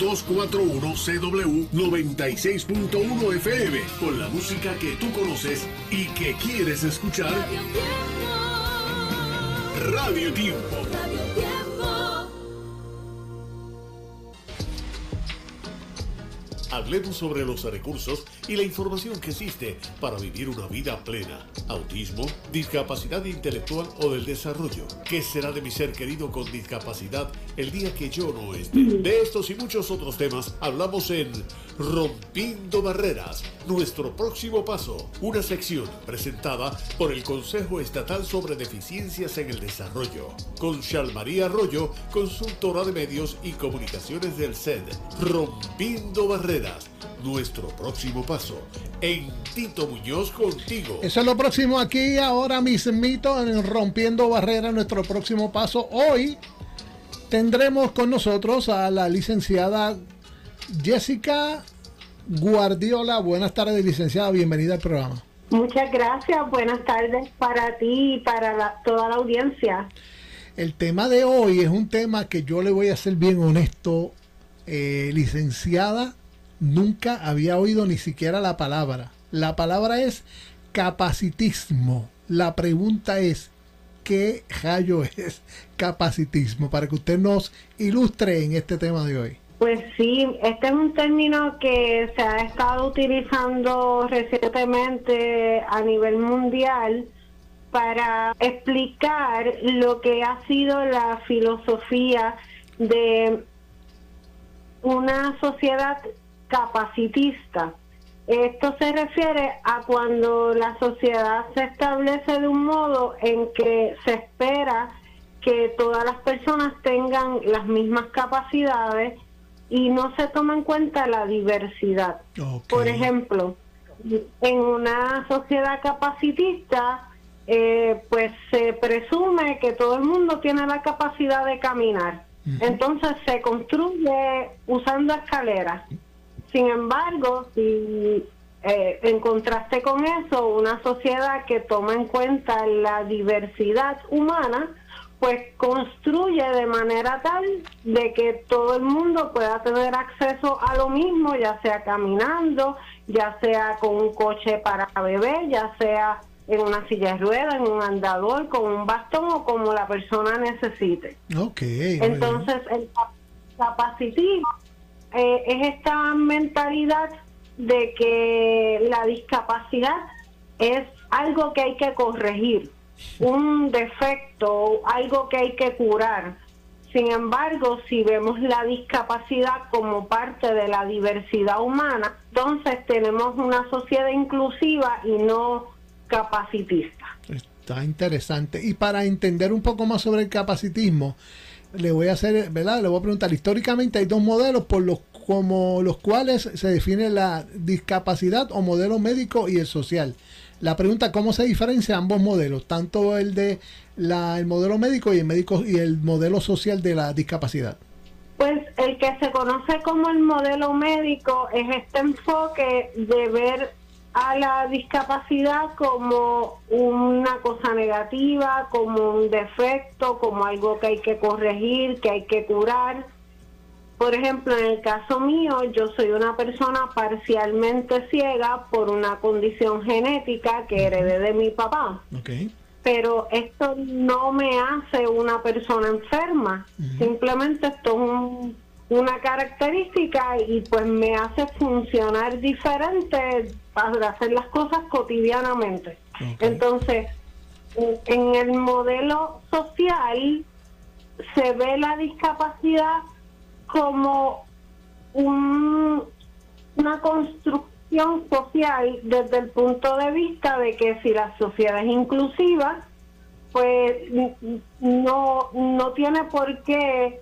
241 CW 96.1 FM con la música que tú conoces y que quieres escuchar. Radio Tiempo. Hablemos sobre los recursos y la información que existe para vivir una vida plena. Autismo, discapacidad intelectual o del desarrollo. ¿Qué será de mi ser querido con discapacidad el día que yo no esté? De estos y muchos otros temas hablamos en Rompiendo Barreras, nuestro próximo paso. Una sección presentada por el Consejo Estatal sobre Deficiencias en el Desarrollo. Con María Arroyo, consultora de medios y comunicaciones del SED. Rompiendo Barreras nuestro próximo paso. En Tito Muñoz contigo. Eso es lo próximo aquí, ahora mismito, en Rompiendo Barreras, nuestro próximo paso. Hoy tendremos con nosotros a la licenciada Jessica Guardiola. Buenas tardes, licenciada, bienvenida al programa. Muchas gracias, buenas tardes para ti y para toda la audiencia. El tema de hoy es un tema que yo le voy a ser bien honesto, eh, licenciada nunca había oído ni siquiera la palabra. La palabra es capacitismo. La pregunta es, ¿qué rayo es capacitismo? Para que usted nos ilustre en este tema de hoy. Pues sí, este es un término que se ha estado utilizando recientemente a nivel mundial para explicar lo que ha sido la filosofía de una sociedad capacitista. Esto se refiere a cuando la sociedad se establece de un modo en que se espera que todas las personas tengan las mismas capacidades y no se toma en cuenta la diversidad. Por ejemplo, en una sociedad capacitista, eh, pues se presume que todo el mundo tiene la capacidad de caminar. Entonces se construye usando escaleras. Sin embargo, si eh, en contraste con eso, una sociedad que toma en cuenta la diversidad humana, pues construye de manera tal de que todo el mundo pueda tener acceso a lo mismo, ya sea caminando, ya sea con un coche para beber, ya sea en una silla de ruedas, en un andador, con un bastón o como la persona necesite. Okay, Entonces, el capacitismo eh, es esta mentalidad de que la discapacidad es algo que hay que corregir, un defecto, algo que hay que curar. Sin embargo, si vemos la discapacidad como parte de la diversidad humana, entonces tenemos una sociedad inclusiva y no capacitista. Está interesante. Y para entender un poco más sobre el capacitismo, le voy a hacer, ¿verdad? Le voy a preguntar, históricamente hay dos modelos por los como los cuales se define la discapacidad o modelo médico y el social. La pregunta cómo se diferencia ambos modelos, tanto el de la, el modelo médico y el médico y el modelo social de la discapacidad. Pues el que se conoce como el modelo médico es este enfoque de ver a la discapacidad como una cosa negativa, como un defecto, como algo que hay que corregir, que hay que curar. Por ejemplo, en el caso mío, yo soy una persona parcialmente ciega por una condición genética que heredé de mi papá. Pero esto no me hace una persona enferma, simplemente esto es una característica y pues me hace funcionar diferente para hacer las cosas cotidianamente. Entonces, en el modelo social se ve la discapacidad como un, una construcción social desde el punto de vista de que si la sociedad es inclusiva, pues no, no tiene por qué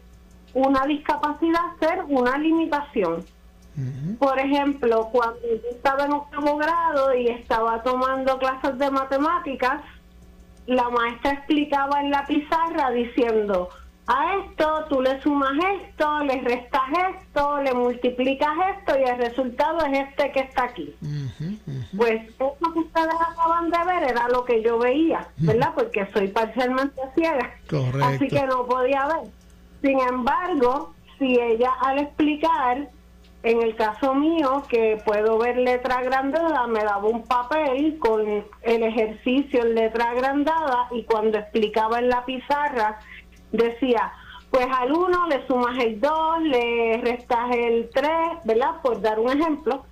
una discapacidad ser una limitación. Por ejemplo, cuando yo estaba en octavo grado y estaba tomando clases de matemáticas, la maestra explicaba en la pizarra diciendo, a esto tú le sumas esto, le restas esto, le multiplicas esto y el resultado es este que está aquí. Pues eso que ustedes acaban de ver era lo que yo veía, ¿verdad? Porque soy parcialmente ciega. Así que no podía ver. Sin embargo, si ella al explicar, en el caso mío, que puedo ver letra agrandada, me daba un papel con el ejercicio en letra agrandada y cuando explicaba en la pizarra decía, pues al 1 le sumas el 2, le restas el 3, ¿verdad? Por dar un ejemplo,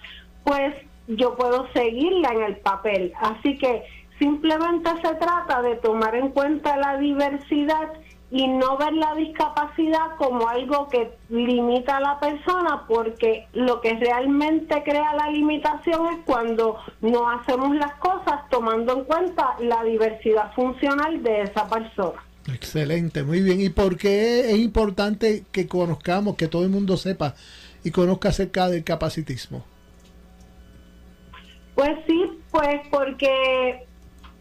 pues yo puedo seguirla en el papel. Así que simplemente se trata de tomar en cuenta la diversidad y no ver la discapacidad como algo que limita a la persona, porque lo que realmente crea la limitación es cuando no hacemos las cosas tomando en cuenta la diversidad funcional de esa persona. Excelente, muy bien. ¿Y por qué es importante que conozcamos, que todo el mundo sepa y conozca acerca del capacitismo? Pues sí, pues porque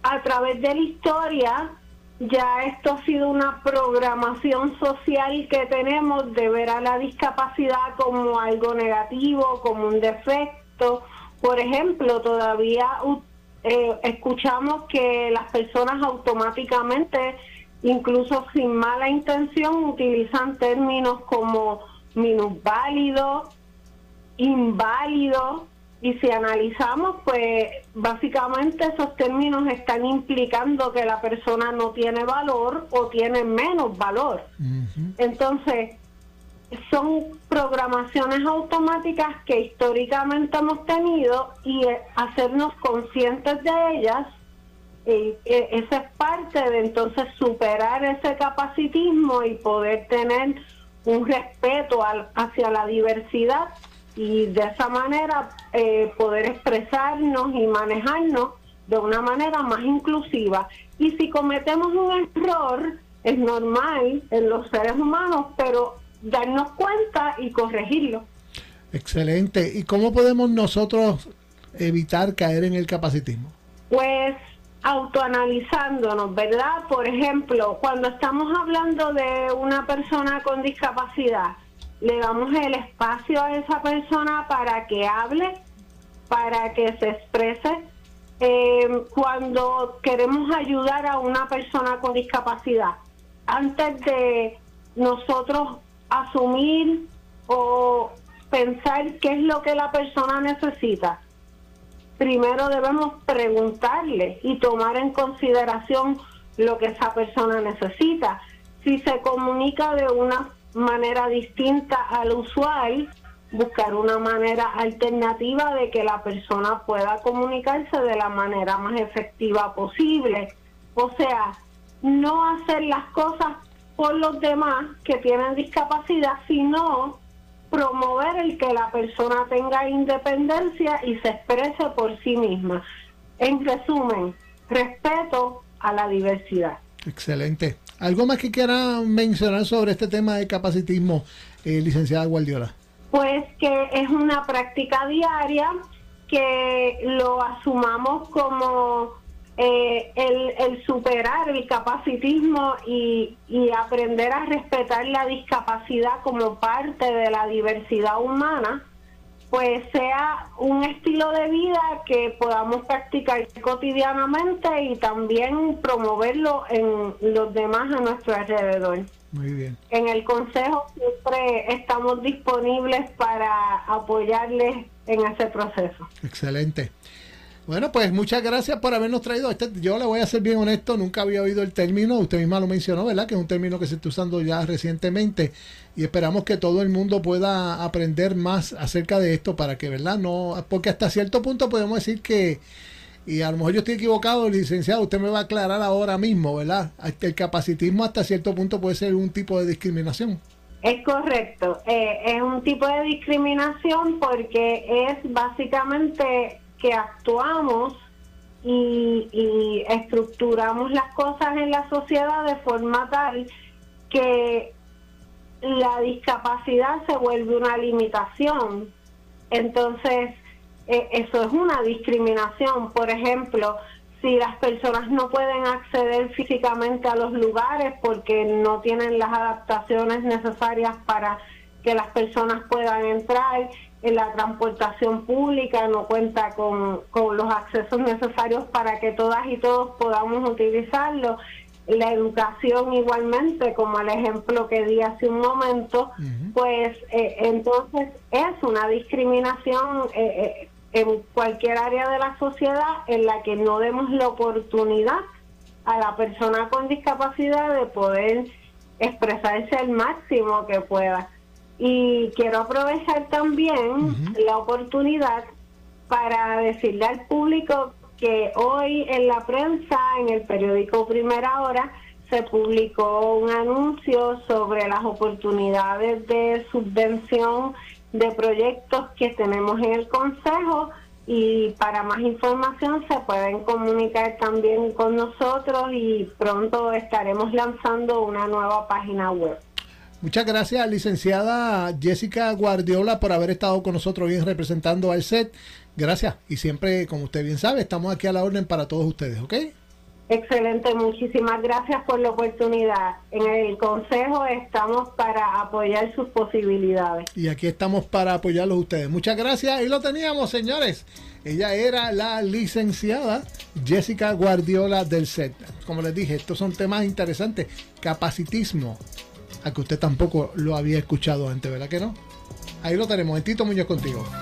a través de la historia ya esto ha sido una programación social que tenemos de ver a la discapacidad como algo negativo, como un defecto. Por ejemplo, todavía eh, escuchamos que las personas automáticamente, incluso sin mala intención, utilizan términos como minusválido, inválido, y si analizamos, pues básicamente esos términos están implicando que la persona no tiene valor o tiene menos valor. Entonces, son programaciones automáticas que históricamente hemos tenido y eh, hacernos conscientes de ellas, eh, eh, esa es parte de entonces superar ese capacitismo y poder tener un respeto hacia la diversidad y de esa manera eh, poder expresarnos y manejarnos de una manera más inclusiva. Y si cometemos un error, es normal en los seres humanos, pero darnos cuenta y corregirlo. Excelente. ¿Y cómo podemos nosotros evitar caer en el capacitismo? Pues autoanalizándonos, ¿verdad? Por ejemplo, cuando estamos hablando de una persona con discapacidad, le damos el espacio a esa persona para que hable, para que se exprese. Eh, cuando queremos ayudar a una persona con discapacidad, antes de nosotros asumir o pensar qué es lo que la persona necesita, primero debemos preguntarle y tomar en consideración lo que esa persona necesita. Si se comunica de una manera distinta al usual, buscar una manera alternativa de que la persona pueda comunicarse de la manera más efectiva posible. O sea, no hacer las cosas por los demás que tienen discapacidad, sino promover el que la persona tenga independencia y se exprese por sí misma. En resumen, respeto a la diversidad. Excelente. ¿Algo más que quiera mencionar sobre este tema de capacitismo, eh, licenciada Guardiola? Pues que es una práctica diaria, que lo asumamos como eh, el, superar el capacitismo y, y aprender a respetar la discapacidad como parte de la diversidad humana pues sea un estilo de vida que podamos practicar cotidianamente y también promoverlo en los demás a nuestro alrededor. Muy bien. En el Consejo siempre estamos disponibles para apoyarles en ese proceso. Excelente. Bueno, pues muchas gracias por habernos traído este. Yo le voy a ser bien honesto, nunca había oído el término, usted misma lo mencionó, ¿verdad? Que es un término que se está usando ya recientemente y esperamos que todo el mundo pueda aprender más acerca de esto para que, ¿verdad? No, porque hasta cierto punto podemos decir que, y a lo mejor yo estoy equivocado, licenciado, usted me va a aclarar ahora mismo, ¿verdad? El capacitismo hasta cierto punto puede ser un tipo de discriminación. Es correcto, eh, es un tipo de discriminación porque es básicamente que actuamos y, estructuramos las cosas en la sociedad de forma tal que la discapacidad se vuelve una limitación. Entonces, eh, eso es una discriminación. Por ejemplo, si las personas no pueden acceder físicamente a los lugares porque no tienen las adaptaciones necesarias para que las personas puedan entrar, en la transportación pública no cuenta con, con los accesos necesarios para que todas y todos podamos utilizarlo. la educación igualmente, como el ejemplo que di hace un momento, pues eh, entonces es una discriminación eh, en cualquier área de la sociedad en la que no demos la oportunidad a la persona con discapacidad de poder expresarse al máximo que pueda. Y quiero aprovechar también la oportunidad para decirle al público que hoy en la prensa, en el periódico Primera Hora, se publicó un anuncio sobre las oportunidades de subvención de proyectos que tenemos en el Consejo y para más información se pueden comunicar también con nosotros y pronto estaremos lanzando una nueva página web. Muchas gracias, licenciada Jessica Guardiola, por haber estado con nosotros hoy representando al SET. Gracias. Y siempre, como usted bien sabe, estamos aquí a la orden para todos ustedes, ¿ok? Excelente, muchísimas gracias por la oportunidad. En el Consejo estamos para apoyar sus posibilidades. Y aquí estamos para apoyarlos ustedes. Muchas gracias. Y lo teníamos, señores. Ella era la licenciada Jessica Guardiola del SET. Como les dije, estos son temas interesantes. Capacitismo, a que usted tampoco lo había escuchado antes, ¿verdad que no? Ahí lo tenemos. En Tito Muñoz contigo.